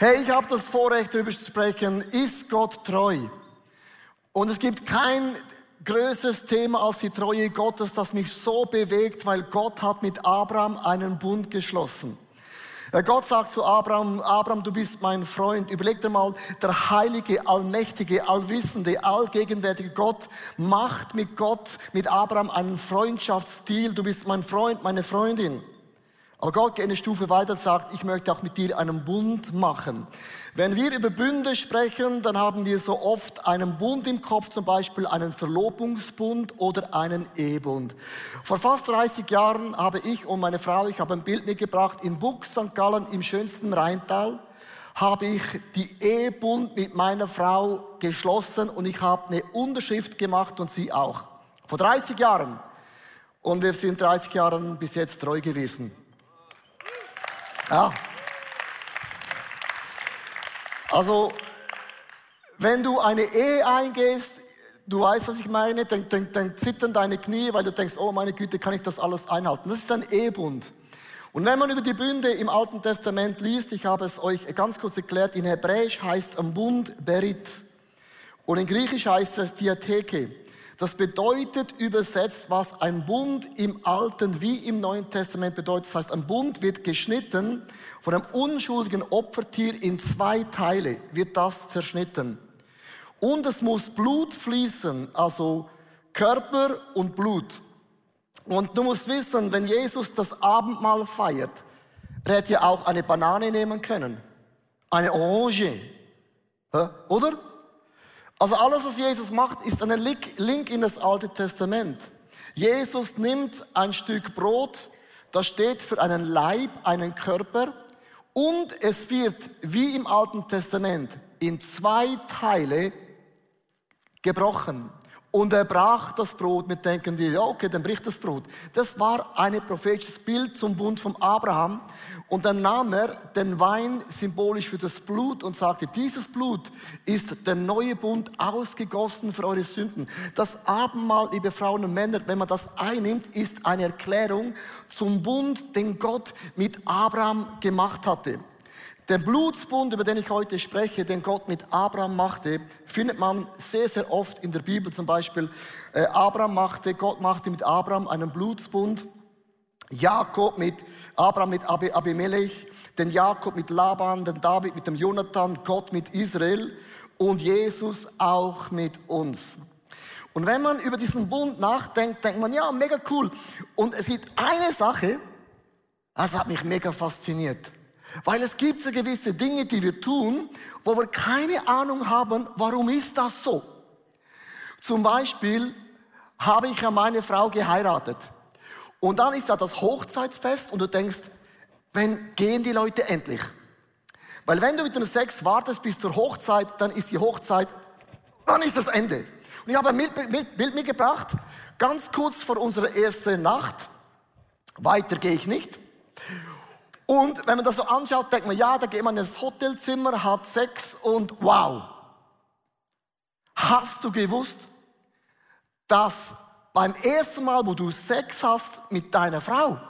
Hey, ich habe das Vorrecht, darüber zu sprechen, ist Gott treu? Und es gibt kein größeres Thema als die Treue Gottes, das mich so bewegt, weil Gott hat mit Abraham einen Bund geschlossen. Gott sagt zu Abraham, Abraham, du bist mein Freund. Überleg dir mal, der heilige, allmächtige, allwissende, allgegenwärtige Gott macht mit Gott, mit Abraham einen Freundschaftsstil. Du bist mein Freund, meine Freundin. Aber Gott geht eine Stufe weiter und sagt, ich möchte auch mit dir einen Bund machen. Wenn wir über Bünde sprechen, dann haben wir so oft einen Bund im Kopf, zum Beispiel einen Verlobungsbund oder einen Ehebund. Vor fast 30 Jahren habe ich und meine Frau, ich habe ein Bild mitgebracht, in Buch St. Gallen im schönsten Rheintal, habe ich die Ehebund mit meiner Frau geschlossen und ich habe eine Unterschrift gemacht und sie auch. Vor 30 Jahren. Und wir sind 30 Jahren bis jetzt treu gewesen. Ja. Also, wenn du eine Ehe eingehst, du weißt, was ich meine, dann, dann, dann zittern deine Knie, weil du denkst, oh meine Güte, kann ich das alles einhalten? Das ist ein Ehebund. Und wenn man über die Bünde im Alten Testament liest, ich habe es euch ganz kurz erklärt, in Hebräisch heißt ein Bund Berit und in Griechisch heißt es Diatheke. Das bedeutet übersetzt, was ein Bund im Alten wie im Neuen Testament bedeutet. Das heißt, ein Bund wird geschnitten von einem unschuldigen Opfertier in zwei Teile, wird das zerschnitten. Und es muss Blut fließen, also Körper und Blut. Und du musst wissen, wenn Jesus das Abendmahl feiert, er hätte ja auch eine Banane nehmen können. Eine Orange. Oder? Also alles, was Jesus macht, ist ein Link in das Alte Testament. Jesus nimmt ein Stück Brot, das steht für einen Leib, einen Körper, und es wird wie im Alten Testament in zwei Teile gebrochen. Und er brach das Brot mit denken die, ja, okay, dann bricht das Brot. Das war ein prophetisches Bild zum Bund von Abraham. Und dann nahm er den Wein symbolisch für das Blut und sagte, dieses Blut ist der neue Bund ausgegossen für eure Sünden. Das Abendmahl, liebe Frauen und Männer, wenn man das einnimmt, ist eine Erklärung zum Bund, den Gott mit Abraham gemacht hatte. Den Blutsbund, über den ich heute spreche, den Gott mit Abraham machte, findet man sehr, sehr oft in der Bibel. Zum Beispiel, äh, Abraham machte, Gott machte mit Abraham einen Blutsbund. Jakob mit Abraham mit Abimelech, den Jakob mit Laban, den David mit dem Jonathan, Gott mit Israel und Jesus auch mit uns. Und wenn man über diesen Bund nachdenkt, denkt man, ja, mega cool. Und es gibt eine Sache, das hat mich mega fasziniert. Weil es gibt so gewisse Dinge, die wir tun, wo wir keine Ahnung haben, warum ist das so. Zum Beispiel habe ich ja meine Frau geheiratet. Und dann ist da das Hochzeitsfest und du denkst, wenn gehen die Leute endlich? Weil wenn du mit dem Sex wartest bis zur Hochzeit, dann ist die Hochzeit, dann ist das Ende. Und ich habe ein Bild mitgebracht, ganz kurz vor unserer ersten Nacht. Weiter gehe ich nicht. Und wenn man das so anschaut, denkt man, ja, da geht man ins Hotelzimmer, hat Sex und wow. Hast du gewusst, dass beim ersten Mal, wo du Sex hast mit deiner Frau,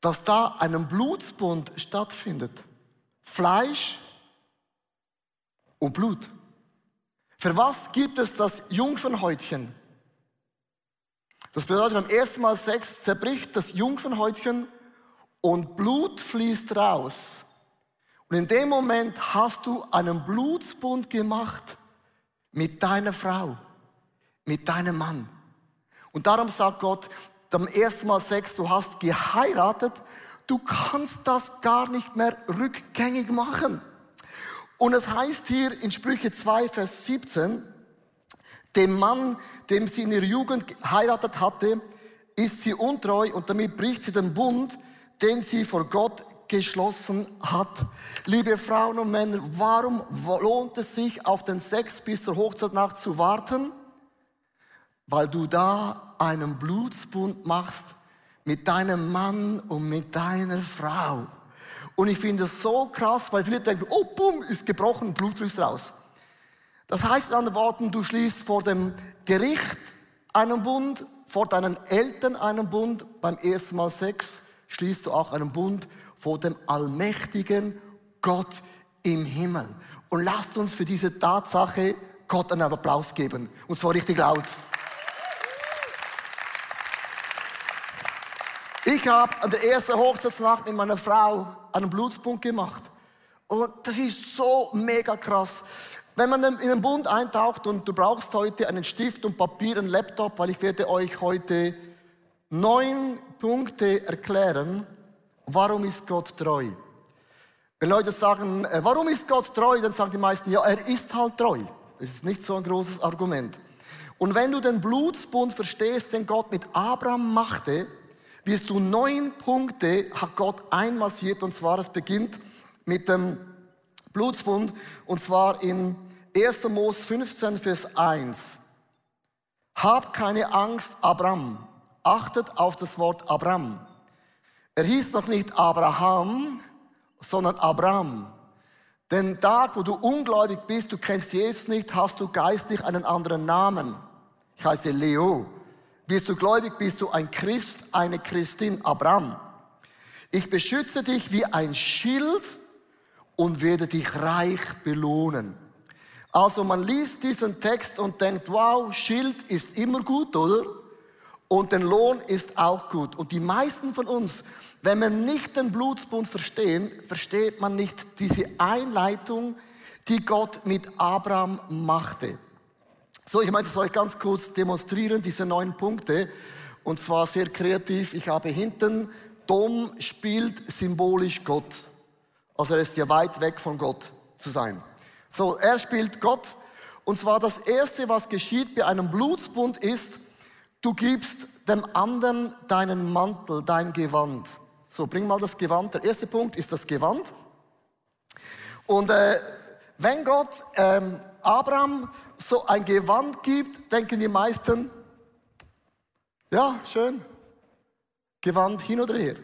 dass da ein Blutsbund stattfindet? Fleisch und Blut. Für was gibt es das Jungfernhäutchen? Das bedeutet, beim ersten Mal Sex zerbricht das Jungfernhäutchen und Blut fließt raus. Und in dem Moment hast du einen Blutsbund gemacht mit deiner Frau, mit deinem Mann. Und darum sagt Gott, beim ersten Mal Sex, du hast geheiratet, du kannst das gar nicht mehr rückgängig machen. Und es heißt hier in Sprüche 2, Vers 17, dem Mann, dem sie in ihrer Jugend geheiratet hatte, ist sie untreu und damit bricht sie den Bund, den sie vor Gott geschlossen hat. Liebe Frauen und Männer, warum lohnt es sich, auf den Sex bis zur Hochzeitnacht zu warten? Weil du da einen Blutsbund machst mit deinem Mann und mit deiner Frau. Und ich finde es so krass, weil viele denken, oh, bumm, ist gebrochen, Blut fließt raus. Das heißt mit anderen Worten, du schließt vor dem Gericht einen Bund, vor deinen Eltern einen Bund, beim ersten Mal Sex schließt du auch einen Bund vor dem allmächtigen Gott im Himmel. Und lasst uns für diese Tatsache Gott einen Applaus geben. Und zwar richtig laut. Ich habe an der ersten Hochzeitsnacht mit meiner Frau einen Blutspunkt gemacht. Und das ist so mega krass. Wenn man in den Bund eintaucht und du brauchst heute einen Stift und Papier, einen Laptop, weil ich werde euch heute neun Punkte erklären, warum ist Gott treu. Wenn Leute sagen, äh, warum ist Gott treu, dann sagen die meisten, ja, er ist halt treu. Das ist nicht so ein großes Argument. Und wenn du den Blutsbund verstehst, den Gott mit Abraham machte, wirst du neun Punkte, hat Gott einmassiert, und zwar, es beginnt mit dem Blutsbund, und zwar in 1. Mos 15, Vers 1. Hab keine Angst, Abraham. Achtet auf das Wort Abraham. Er hieß noch nicht Abraham, sondern Abraham. Denn da, wo du ungläubig bist, du kennst Jesus nicht, hast du geistlich einen anderen Namen. Ich heiße Leo. Bist du gläubig, bist du ein Christ, eine Christin, Abraham. Ich beschütze dich wie ein Schild und werde dich reich belohnen. Also man liest diesen Text und denkt, wow, Schild ist immer gut, oder? Und den Lohn ist auch gut. Und die meisten von uns, wenn wir nicht den Blutsbund verstehen, versteht man nicht diese Einleitung, die Gott mit Abraham machte. So, ich möchte es euch ganz kurz demonstrieren, diese neun Punkte. Und zwar sehr kreativ. Ich habe hinten, Dom spielt symbolisch Gott. Also er ist ja weit weg von Gott zu sein. So, er spielt Gott. Und zwar das Erste, was geschieht bei einem Blutsbund ist, du gibst dem anderen deinen Mantel, dein Gewand. So, bring mal das Gewand. Der erste Punkt ist das Gewand. Und äh, wenn Gott ähm, Abraham so ein Gewand gibt, denken die meisten, ja, schön, Gewand hin oder her.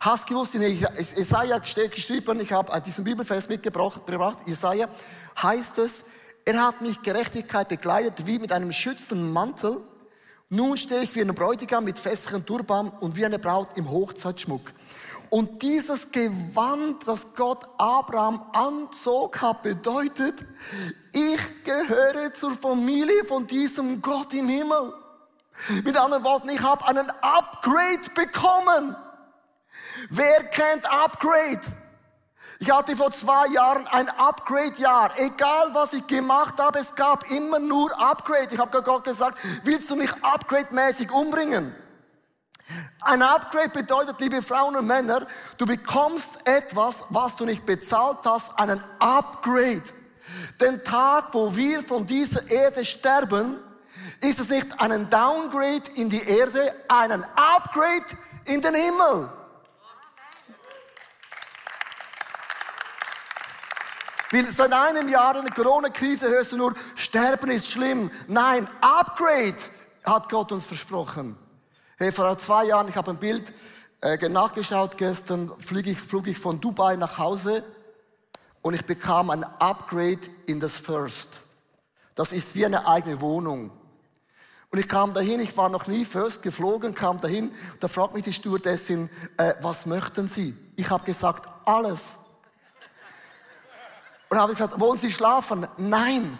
Hast gewusst, in Jesaja steht geschrieben, ich habe diesen Bibelfest mitgebracht, Jesaja, heißt es, er hat mich Gerechtigkeit begleitet wie mit einem schützenden Mantel. Nun stehe ich wie ein Bräutigam mit festlichem Turban und wie eine Braut im Hochzeitsschmuck. Und dieses Gewand, das Gott Abraham anzog, hat bedeutet, ich gehöre zur Familie von diesem Gott im Himmel. Mit anderen Worten, ich habe einen Upgrade bekommen. Wer kennt Upgrade? Ich hatte vor zwei Jahren ein Upgrade-Jahr. Egal was ich gemacht habe, es gab immer nur Upgrade. Ich habe Gott gesagt, willst du mich upgrade-mäßig umbringen? Ein Upgrade bedeutet, liebe Frauen und Männer, du bekommst etwas, was du nicht bezahlt hast, einen Upgrade. Den Tag, wo wir von dieser Erde sterben, ist es nicht einen Downgrade in die Erde, einen Upgrade in den Himmel. Weil seit einem Jahr in der Corona-Krise hörst du nur, Sterben ist schlimm. Nein, Upgrade hat Gott uns versprochen. Hey, vor zwei Jahren, ich habe ein Bild äh, nachgeschaut gestern, flog ich, flog ich von Dubai nach Hause und ich bekam ein Upgrade in das First. Das ist wie eine eigene Wohnung. Und ich kam dahin, ich war noch nie First geflogen, kam dahin, da fragt mich die Stewardessin, äh, was möchten Sie? Ich habe gesagt, alles. Und habe gesagt, wollen Sie schlafen? Nein.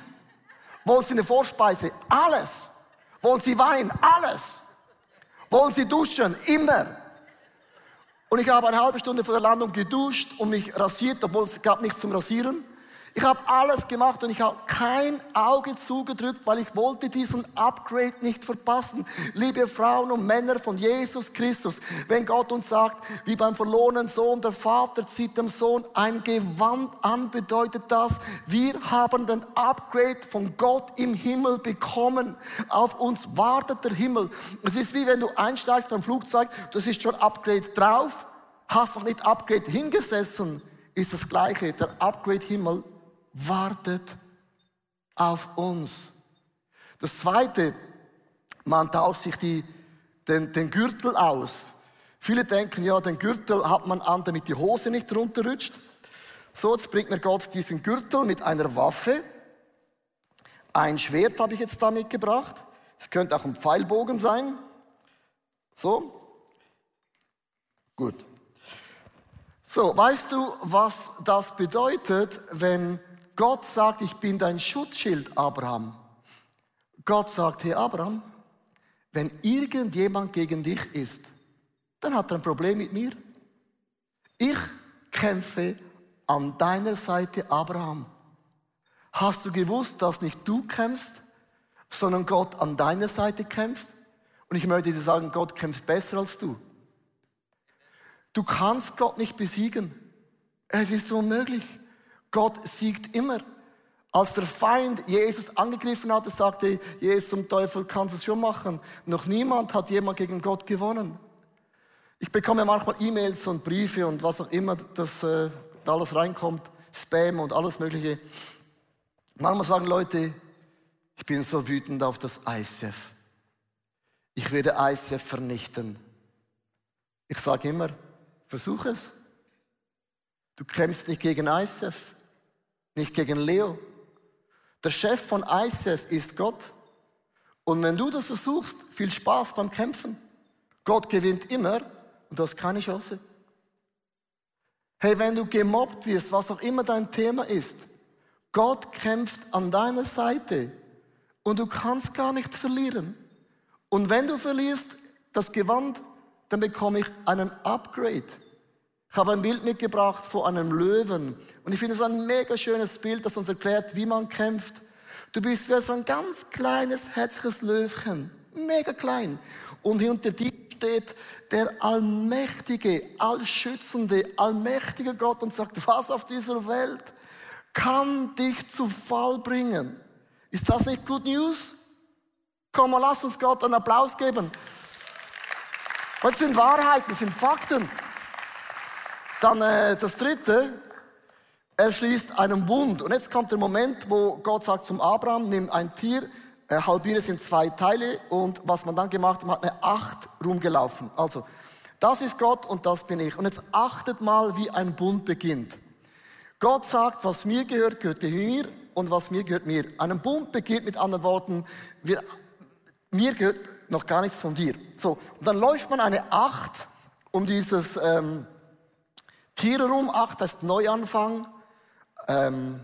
Wollen Sie eine Vorspeise? Alles. Wollen Sie Wein? Alles. Wollen Sie duschen? Immer. Und ich habe eine halbe Stunde vor der Landung geduscht und mich rasiert, obwohl es gab nichts zum Rasieren. Ich habe alles gemacht und ich habe kein Auge zugedrückt, weil ich wollte diesen Upgrade nicht verpassen. Liebe Frauen und Männer von Jesus Christus, wenn Gott uns sagt, wie beim verlorenen Sohn, der Vater zieht dem Sohn ein Gewand an, bedeutet das, wir haben den Upgrade von Gott im Himmel bekommen. Auf uns wartet der Himmel. Es ist wie wenn du einsteigst beim Flugzeug, du siehst schon Upgrade drauf, hast noch nicht Upgrade hingesessen, ist das gleiche. Der Upgrade Himmel wartet auf uns. Das zweite, man tauscht sich die, den, den Gürtel aus. Viele denken, ja, den Gürtel hat man an, damit die Hose nicht runterrutscht. So, jetzt bringt mir Gott diesen Gürtel mit einer Waffe. Ein Schwert habe ich jetzt da mitgebracht. Es könnte auch ein Pfeilbogen sein. So. Gut. So, weißt du, was das bedeutet, wenn Gott sagt, ich bin dein Schutzschild, Abraham? Gott sagt, hey Abraham, wenn irgendjemand gegen dich ist, dann hat er ein Problem mit mir. Ich kämpfe an deiner Seite, Abraham. Hast du gewusst, dass nicht du kämpfst, sondern Gott an deiner Seite kämpft? Und ich möchte dir sagen, Gott kämpft besser als du. Du kannst Gott nicht besiegen. Es ist unmöglich. Gott siegt immer. Als der Feind Jesus angegriffen hatte, sagte Jesus zum Teufel, kannst du es schon machen. Noch niemand hat jemand gegen Gott gewonnen. Ich bekomme manchmal E-Mails und Briefe und was auch immer, das äh, alles reinkommt, Spam und alles Mögliche. Manchmal sagen Leute, ich bin so wütend auf das ICF. Ich werde ICF vernichten. Ich sage immer, versuch es. Du kämpfst nicht gegen ICF, nicht gegen Leo. Der Chef von ICF ist Gott. Und wenn du das versuchst, viel Spaß beim Kämpfen. Gott gewinnt immer und du hast keine Chance. Hey, wenn du gemobbt wirst, was auch immer dein Thema ist, Gott kämpft an deiner Seite und du kannst gar nichts verlieren. Und wenn du verlierst das Gewand, dann bekomme ich einen Upgrade. Ich habe ein Bild mitgebracht von einem Löwen. Und ich finde es ein mega schönes Bild, das uns erklärt, wie man kämpft. Du bist wie so ein ganz kleines, herzliches Löwchen. Mega klein. Und hinter dir steht der allmächtige, allschützende, allmächtige Gott und sagt, was auf dieser Welt kann dich zu Fall bringen. Ist das nicht Good News? Komm lass uns Gott einen Applaus geben. Das sind Wahrheiten, das sind Fakten. Dann äh, das dritte, er schließt einen Bund. Und jetzt kommt der Moment, wo Gott sagt zum Abraham, nimm ein Tier, äh, halbiere es in zwei Teile und was man dann gemacht hat, man hat eine Acht rumgelaufen. Also, das ist Gott und das bin ich. Und jetzt achtet mal, wie ein Bund beginnt. Gott sagt, was mir gehört, gehört mir und was mir gehört mir. Ein Bund beginnt mit anderen Worten, wir, mir gehört noch gar nichts von dir. So, und dann läuft man eine Acht um dieses ähm, Tier herum. Acht heißt Neuanfang. Ähm,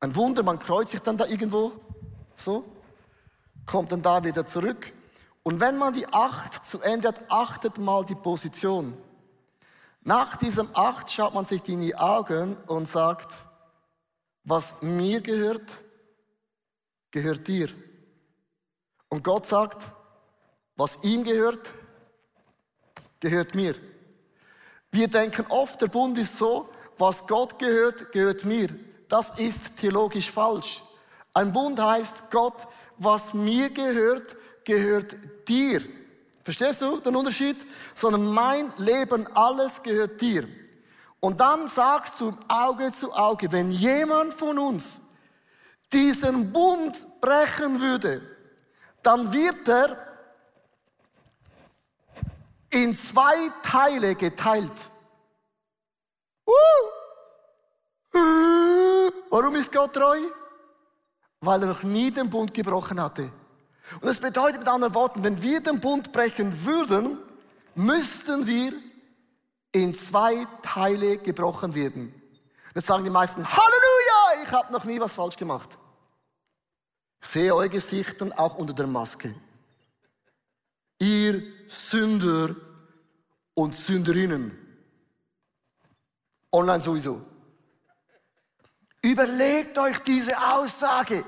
ein Wunder, man kreuzt sich dann da irgendwo, so, kommt dann da wieder zurück. Und wenn man die Acht zu Ende hat, achtet mal die Position. Nach diesem Acht schaut man sich in die Augen und sagt, was mir gehört, gehört dir. Und Gott sagt, was ihm gehört, gehört mir. Wir denken oft, der Bund ist so, was Gott gehört, gehört mir. Das ist theologisch falsch. Ein Bund heißt, Gott, was mir gehört, gehört dir. Verstehst du den Unterschied? Sondern mein Leben, alles gehört dir. Und dann sagst du Auge zu Auge, wenn jemand von uns diesen Bund brechen würde, dann wird er in zwei Teile geteilt. Uh! Warum ist Gott treu? Weil er noch nie den Bund gebrochen hatte. Und das bedeutet mit anderen Worten, wenn wir den Bund brechen würden, müssten wir in zwei Teile gebrochen werden. Das sagen die meisten, Halleluja, ich habe noch nie was falsch gemacht. Ich sehe eure Gesichter auch unter der Maske. Ihr Sünder und Sünderinnen. Online sowieso. Überlegt euch diese Aussage.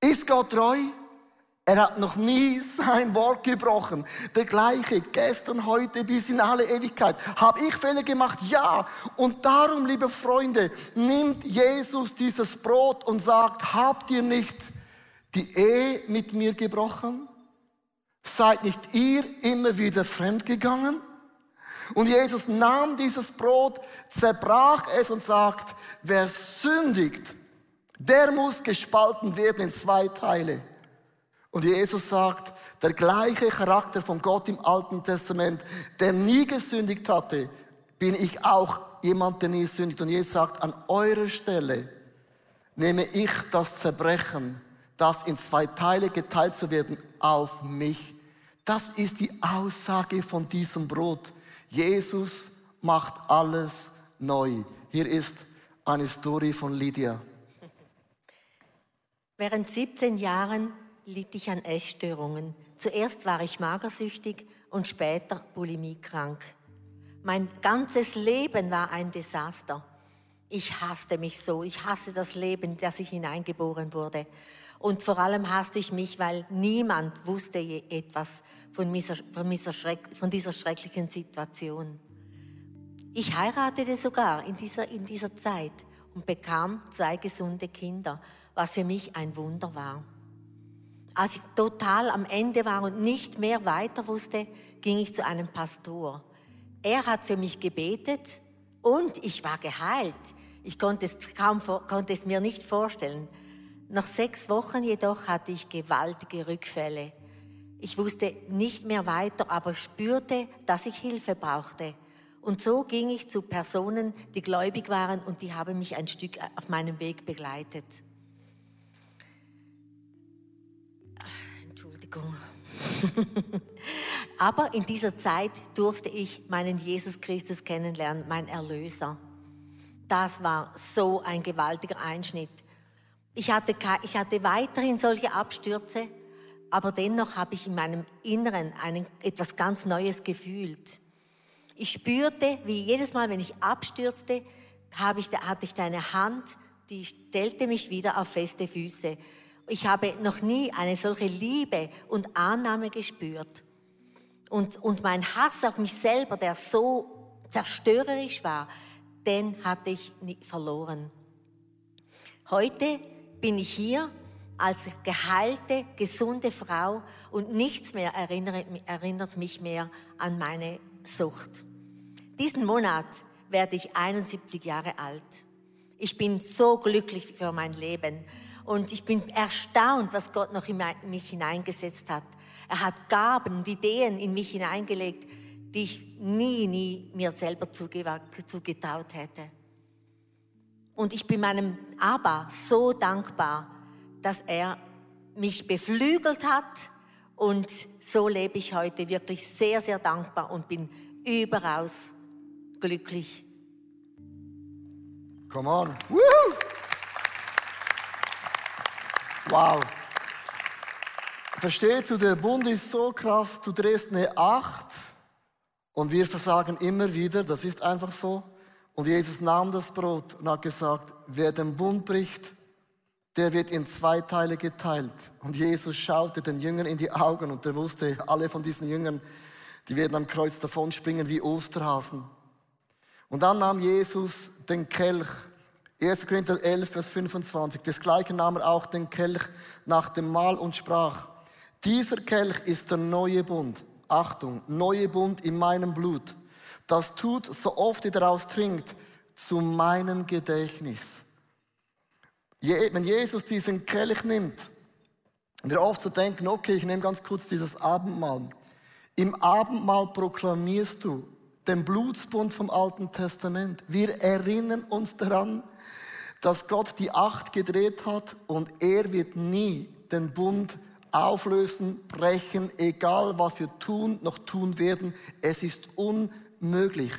Ist Gott treu? Er hat noch nie sein Wort gebrochen. Der gleiche, gestern, heute bis in alle Ewigkeit. Habe ich Fehler gemacht? Ja. Und darum, liebe Freunde, nimmt Jesus dieses Brot und sagt, habt ihr nicht die Ehe mit mir gebrochen? Seid nicht ihr immer wieder fremdgegangen? Und Jesus nahm dieses Brot, zerbrach es und sagt, wer sündigt, der muss gespalten werden in zwei Teile. Und Jesus sagt, der gleiche Charakter von Gott im Alten Testament, der nie gesündigt hatte, bin ich auch jemand, der nie sündigt. Und Jesus sagt, an eurer Stelle nehme ich das Zerbrechen, das in zwei Teile geteilt zu werden, auf mich. Das ist die Aussage von diesem Brot. Jesus macht alles neu. Hier ist eine Story von Lydia. Während 17 Jahren litt ich an Essstörungen. Zuerst war ich magersüchtig und später bulimiekrank. Mein ganzes Leben war ein Desaster. Ich hasste mich so. Ich hasse das Leben, das ich hineingeboren wurde. Und vor allem hasste ich mich, weil niemand wusste etwas von dieser, von dieser, schrecklichen Situation. Ich heiratete sogar in dieser, in dieser Zeit und bekam zwei gesunde Kinder, was für mich ein Wunder war. Als ich total am Ende war und nicht mehr weiter wusste, ging ich zu einem Pastor. Er hat für mich gebetet und ich war geheilt. Ich konnte es, kaum, konnte es mir nicht vorstellen. Nach sechs Wochen jedoch hatte ich gewaltige Rückfälle. Ich wusste nicht mehr weiter, aber spürte, dass ich Hilfe brauchte. Und so ging ich zu Personen, die gläubig waren und die haben mich ein Stück auf meinem Weg begleitet. Entschuldigung. aber in dieser Zeit durfte ich meinen Jesus Christus kennenlernen, mein Erlöser. Das war so ein gewaltiger Einschnitt. Ich hatte, ich hatte weiterhin solche Abstürze, aber dennoch habe ich in meinem Inneren einen, etwas ganz Neues gefühlt. Ich spürte, wie jedes Mal, wenn ich abstürzte, habe ich, hatte ich deine Hand, die stellte mich wieder auf feste Füße. Ich habe noch nie eine solche Liebe und Annahme gespürt. Und, und mein Hass auf mich selber, der so zerstörerisch war, den hatte ich verloren. Heute bin ich hier als geheilte, gesunde Frau und nichts mehr erinnert, mich mehr an meine Sucht. Diesen Monat werde ich 71 Jahre alt. Ich bin so glücklich für mein Leben und ich bin erstaunt, was Gott noch in mich hineingesetzt hat. Er hat Gaben und Ideen in mich hineingelegt, die ich nie, nie mir selber zugetraut hätte. Und ich bin meinem Abba so dankbar, dass er mich beflügelt hat. Und so lebe ich heute wirklich sehr, sehr dankbar und bin überaus glücklich. Come on. Woo! Wow. Verstehst du, der Bund ist so krass, du drehst eine Acht und wir versagen immer wieder, das ist einfach so. Und Jesus nahm das Brot und hat gesagt, wer den Bund bricht, der wird in zwei Teile geteilt. Und Jesus schaute den Jüngern in die Augen und er wusste, alle von diesen Jüngern, die werden am Kreuz davonspringen wie Osterhasen. Und dann nahm Jesus den Kelch, 1. Korinther 11, Vers 25, desgleichen nahm er auch den Kelch nach dem Mahl und sprach, dieser Kelch ist der neue Bund Achtung, neue Bund in meinem Blut. Das tut, so oft ihr daraus trinkt, zu meinem Gedächtnis. Wenn Jesus diesen Kelch nimmt, wir oft so denken, okay, ich nehme ganz kurz dieses Abendmahl. Im Abendmahl proklamierst du den Blutsbund vom Alten Testament. Wir erinnern uns daran, dass Gott die Acht gedreht hat und er wird nie den Bund auflösen, brechen, egal was wir tun, noch tun werden. Es ist unmöglich.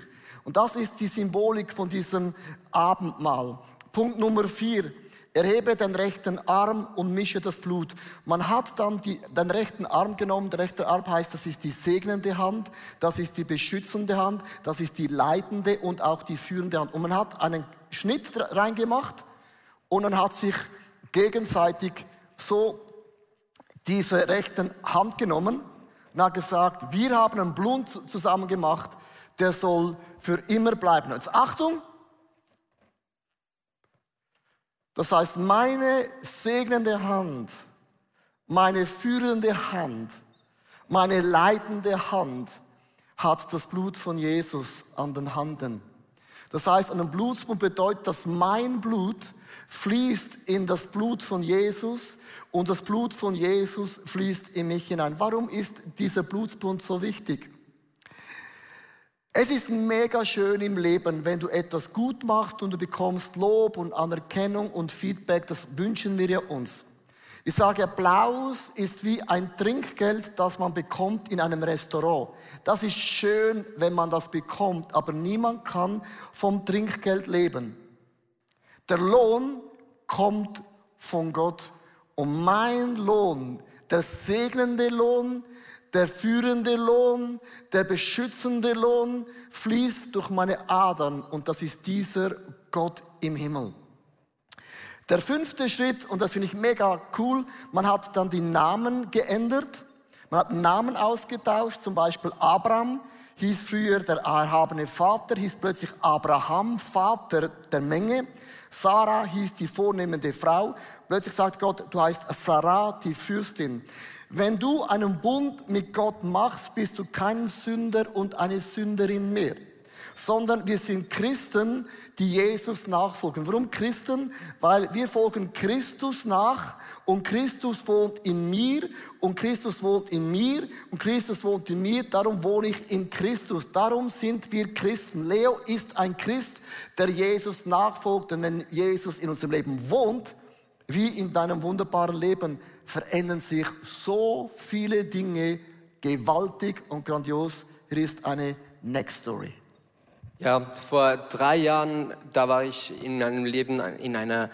Und das ist die Symbolik von diesem Abendmahl. Punkt Nummer vier. Erhebe den rechten Arm und mische das Blut. Man hat dann die, den rechten Arm genommen. Der rechte Arm heißt, das ist die segnende Hand, das ist die beschützende Hand, das ist die leitende und auch die führende Hand. Und man hat einen Schnitt reingemacht und man hat sich gegenseitig so diese rechten Hand genommen und hat gesagt, wir haben einen Blut zusammen gemacht, der soll für immer bleiben. Jetzt Achtung! Das heißt, meine segnende Hand, meine führende Hand, meine leitende Hand hat das Blut von Jesus an den Handen. Das heißt, ein Blutsbund bedeutet, dass mein Blut fließt in das Blut von Jesus und das Blut von Jesus fließt in mich hinein. Warum ist dieser Blutsbund so wichtig? Es ist mega schön im Leben, wenn du etwas gut machst und du bekommst Lob und Anerkennung und Feedback. Das wünschen wir ja uns. Ich sage, Applaus ist wie ein Trinkgeld, das man bekommt in einem Restaurant. Das ist schön, wenn man das bekommt, aber niemand kann vom Trinkgeld leben. Der Lohn kommt von Gott. Und mein Lohn, der segnende Lohn, der führende Lohn, der beschützende Lohn fließt durch meine Adern und das ist dieser Gott im Himmel. Der fünfte Schritt, und das finde ich mega cool, man hat dann die Namen geändert. Man hat Namen ausgetauscht, zum Beispiel Abraham hieß früher der erhabene Vater, hieß plötzlich Abraham, Vater der Menge. Sarah hieß die vornehmende Frau. Plötzlich sagt Gott, du heißt Sarah, die Fürstin. Wenn du einen Bund mit Gott machst, bist du kein Sünder und eine Sünderin mehr, sondern wir sind Christen, die Jesus nachfolgen. Warum Christen? Weil wir folgen Christus nach und Christus wohnt in mir und Christus wohnt in mir und Christus wohnt in mir, darum wohne ich in Christus. Darum sind wir Christen. Leo ist ein Christ, der Jesus nachfolgt und wenn Jesus in unserem Leben wohnt, wie in deinem wunderbaren Leben, verändern sich so viele Dinge gewaltig und grandios. Hier ist eine Next Story. Ja, vor drei Jahren, da war ich in meinem Leben in einer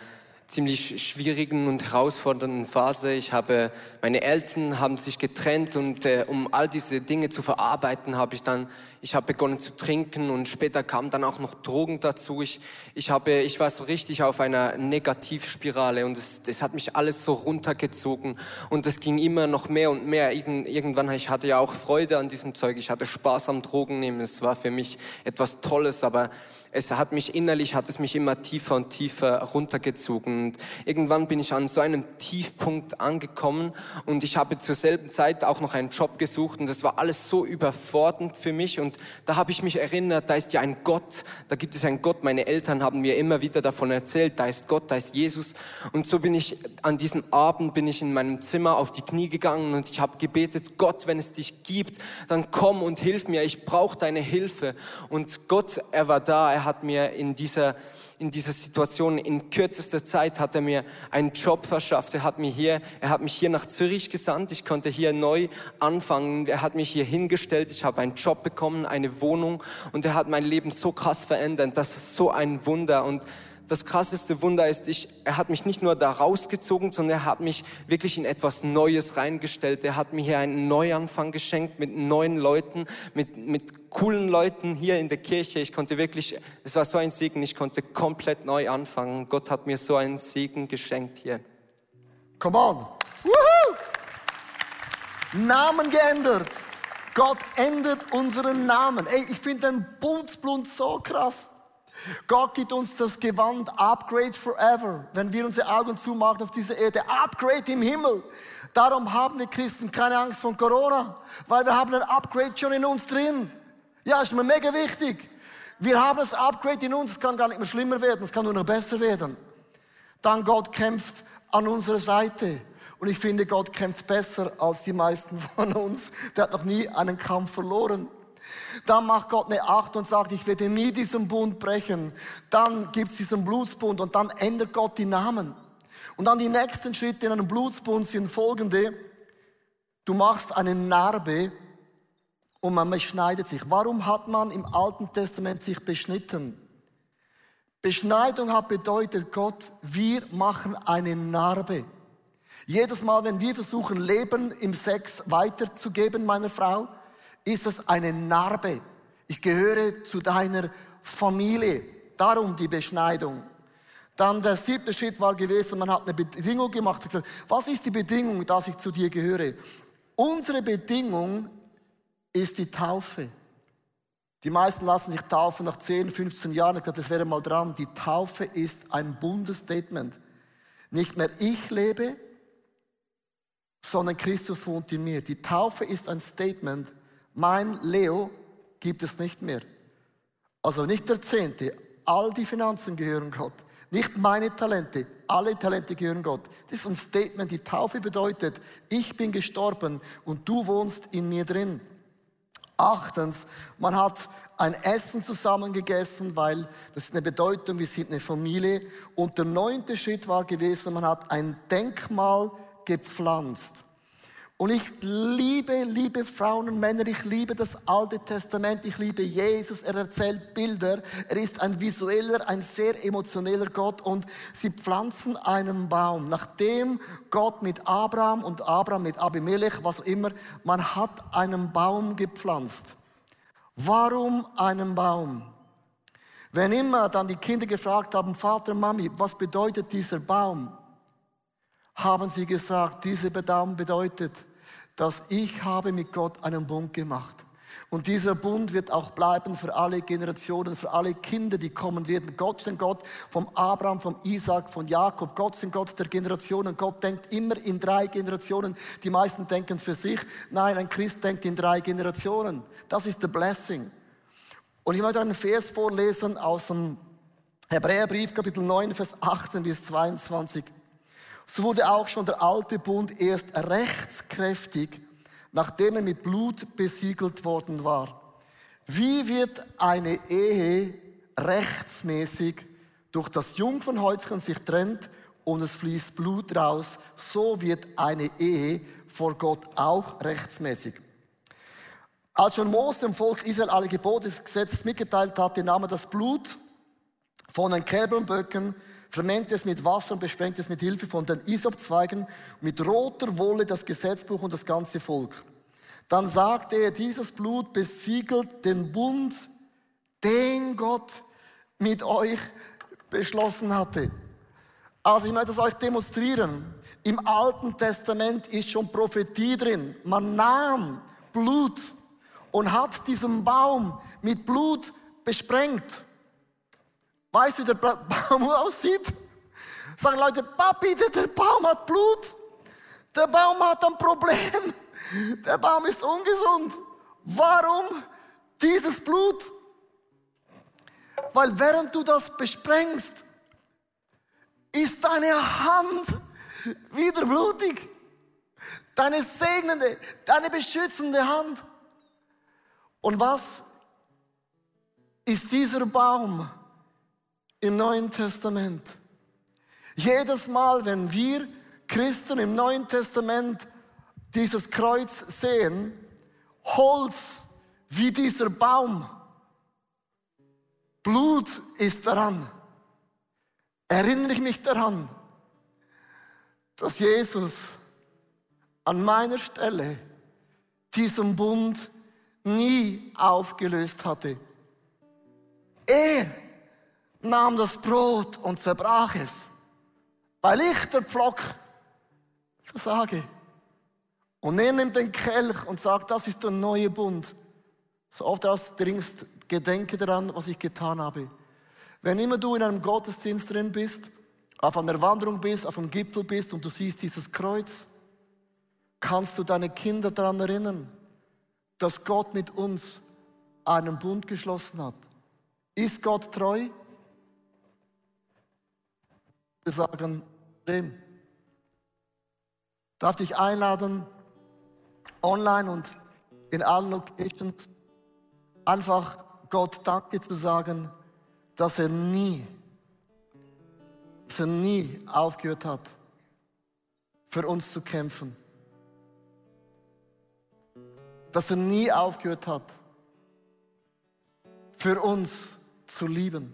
ziemlich schwierigen und herausfordernden Phase. Ich habe, meine Eltern haben sich getrennt und äh, um all diese Dinge zu verarbeiten, habe ich dann, ich habe begonnen zu trinken und später kamen dann auch noch Drogen dazu. Ich, ich habe, ich war so richtig auf einer Negativspirale und es, das hat mich alles so runtergezogen und es ging immer noch mehr und mehr. irgendwann, ich hatte ja auch Freude an diesem Zeug. Ich hatte Spaß am Drogennehmen. Es war für mich etwas Tolles, aber es hat mich innerlich, hat es mich immer tiefer und tiefer runtergezogen. Und irgendwann bin ich an so einem Tiefpunkt angekommen und ich habe zur selben Zeit auch noch einen Job gesucht und das war alles so überfordernd für mich und da habe ich mich erinnert, da ist ja ein Gott, da gibt es einen Gott. Meine Eltern haben mir immer wieder davon erzählt, da ist Gott, da ist Jesus. Und so bin ich an diesem Abend, bin ich in meinem Zimmer auf die Knie gegangen und ich habe gebetet, Gott, wenn es dich gibt, dann komm und hilf mir, ich brauche deine Hilfe. Und Gott, er war da, er hat mir in dieser, in dieser Situation, in kürzester Zeit hat er mir einen Job verschafft. Er hat, mir hier, er hat mich hier nach Zürich gesandt. Ich konnte hier neu anfangen. Er hat mich hier hingestellt. Ich habe einen Job bekommen, eine Wohnung und er hat mein Leben so krass verändert. Das ist so ein Wunder und das krasseste Wunder ist, ich, er hat mich nicht nur da rausgezogen, sondern er hat mich wirklich in etwas Neues reingestellt. Er hat mir hier einen Neuanfang geschenkt mit neuen Leuten, mit, mit coolen Leuten hier in der Kirche. Ich konnte wirklich, es war so ein Segen, ich konnte komplett neu anfangen. Gott hat mir so einen Segen geschenkt hier. Come on. Woohoo! Namen geändert. Gott ändert unseren Namen. Ey, ich finde den Bundesblut so krass. Gott gibt uns das Gewand Upgrade forever, wenn wir unsere Augen zumachen auf diese Erde. Upgrade im Himmel. Darum haben wir Christen keine Angst vor Corona, weil wir haben ein Upgrade schon in uns drin. Ja, ist mir mega wichtig. Wir haben das Upgrade in uns, es kann gar nicht mehr schlimmer werden, es kann nur noch besser werden. Dann Gott kämpft an unserer Seite. Und ich finde, Gott kämpft besser als die meisten von uns. Der hat noch nie einen Kampf verloren. Dann macht Gott eine Acht und sagt, ich werde nie diesen Bund brechen. Dann gibt es diesen Blutsbund und dann ändert Gott die Namen. Und dann die nächsten Schritte in einem Blutsbund sind folgende. Du machst eine Narbe und man beschneidet sich. Warum hat man im Alten Testament sich beschnitten? Beschneidung hat bedeutet, Gott, wir machen eine Narbe. Jedes Mal, wenn wir versuchen, Leben im Sex weiterzugeben, meiner Frau, ist es eine Narbe. Ich gehöre zu deiner Familie. Darum die Beschneidung. Dann der siebte Schritt war gewesen, man hat eine Bedingung gemacht. Gesagt, was ist die Bedingung, dass ich zu dir gehöre? Unsere Bedingung ist die Taufe. Die meisten lassen sich taufen nach 10, 15 Jahren. Ich dachte, das wäre mal dran. Die Taufe ist ein Bundesstatement. Nicht mehr ich lebe, sondern Christus wohnt in mir. Die Taufe ist ein Statement, mein Leo gibt es nicht mehr. Also nicht der Zehnte, all die Finanzen gehören Gott. Nicht meine Talente, alle Talente gehören Gott. Das ist ein Statement, die Taufe bedeutet, ich bin gestorben und du wohnst in mir drin. Achtens, man hat ein Essen zusammen gegessen, weil das ist eine Bedeutung, wir sind eine Familie. Und der neunte Schritt war gewesen, man hat ein Denkmal gepflanzt. Und ich liebe, liebe Frauen und Männer, ich liebe das Alte Testament, ich liebe Jesus, er erzählt Bilder, er ist ein visueller, ein sehr emotioneller Gott und sie pflanzen einen Baum. Nachdem Gott mit Abraham und Abraham mit Abimelech, was auch immer, man hat einen Baum gepflanzt. Warum einen Baum? Wenn immer dann die Kinder gefragt haben, Vater, Mami, was bedeutet dieser Baum? haben sie gesagt, dieser Baum bedeutet, dass ich habe mit Gott einen Bund gemacht. Und dieser Bund wird auch bleiben für alle Generationen, für alle Kinder, die kommen werden. Gott ist ein Gott vom Abraham, vom Isaac, von Jakob. Gott ist ein Gott der Generationen. Gott denkt immer in drei Generationen. Die meisten denken für sich. Nein, ein Christ denkt in drei Generationen. Das ist the blessing. Und ich möchte einen Vers vorlesen aus dem Hebräerbrief, Kapitel 9, Vers 18 bis 22. So wurde auch schon der alte Bund erst rechtskräftig, nachdem er mit Blut besiegelt worden war. Wie wird eine Ehe rechtsmäßig durch das Jungfernhäutchen sich trennt und es fließt Blut raus, so wird eine Ehe vor Gott auch rechtsmäßig. Als schon Mose dem Volk Israel alle Gebote des Gesetzes mitgeteilt hatte, nahm er das Blut von den Kälbern vermengt es mit Wasser und besprengt es mit Hilfe von den Isopzweigen mit roter Wolle das Gesetzbuch und das ganze Volk. Dann sagte er, dieses Blut besiegelt den Bund, den Gott mit euch beschlossen hatte. Also ich möchte das euch demonstrieren. Im Alten Testament ist schon Prophetie drin. Man nahm Blut und hat diesen Baum mit Blut besprengt. Weißt du, wie der Baum aussieht? Sagen Leute, Papi, der Baum hat Blut. Der Baum hat ein Problem. Der Baum ist ungesund. Warum dieses Blut? Weil während du das besprengst, ist deine Hand wieder blutig. Deine segnende, deine beschützende Hand. Und was ist dieser Baum? Im Neuen Testament. Jedes Mal, wenn wir Christen im Neuen Testament dieses Kreuz sehen, Holz wie dieser Baum, Blut ist daran, erinnere ich mich daran, dass Jesus an meiner Stelle diesen Bund nie aufgelöst hatte. Er nahm das Brot und zerbrach es, weil ich der Pflock versage. Und er nimmt den Kelch und sagt, das ist der neue Bund. So oft ausdringst, gedenke daran, was ich getan habe. Wenn immer du in einem Gottesdienst drin bist, auf einer Wanderung bist, auf einem Gipfel bist und du siehst dieses Kreuz, kannst du deine Kinder daran erinnern, dass Gott mit uns einen Bund geschlossen hat. Ist Gott treu? Wir sagen, dem. Darf dich einladen, online und in allen Locations, einfach Gott Danke zu sagen, dass er nie, dass er nie aufgehört hat, für uns zu kämpfen. Dass er nie aufgehört hat, für uns zu lieben.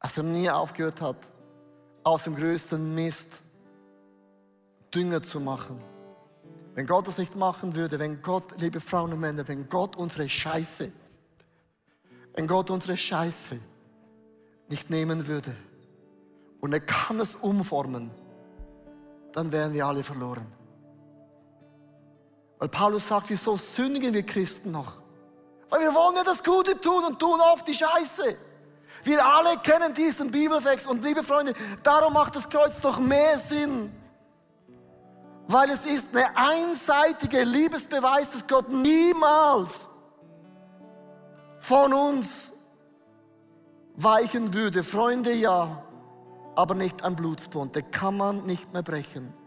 Dass er nie aufgehört hat, aus dem größten Mist Dünger zu machen. Wenn Gott das nicht machen würde, wenn Gott, liebe Frauen und Männer, wenn Gott unsere Scheiße, wenn Gott unsere Scheiße nicht nehmen würde und er kann es umformen, dann wären wir alle verloren. Weil Paulus sagt, wieso sündigen wir Christen noch? Weil wir wollen ja das Gute tun und tun oft die Scheiße. Wir alle kennen diesen Bibeltext und liebe Freunde, darum macht das Kreuz doch mehr Sinn. Weil es ist eine einseitige Liebesbeweis, dass Gott niemals von uns weichen würde. Freunde, ja, aber nicht ein Blutsbund. Den kann man nicht mehr brechen.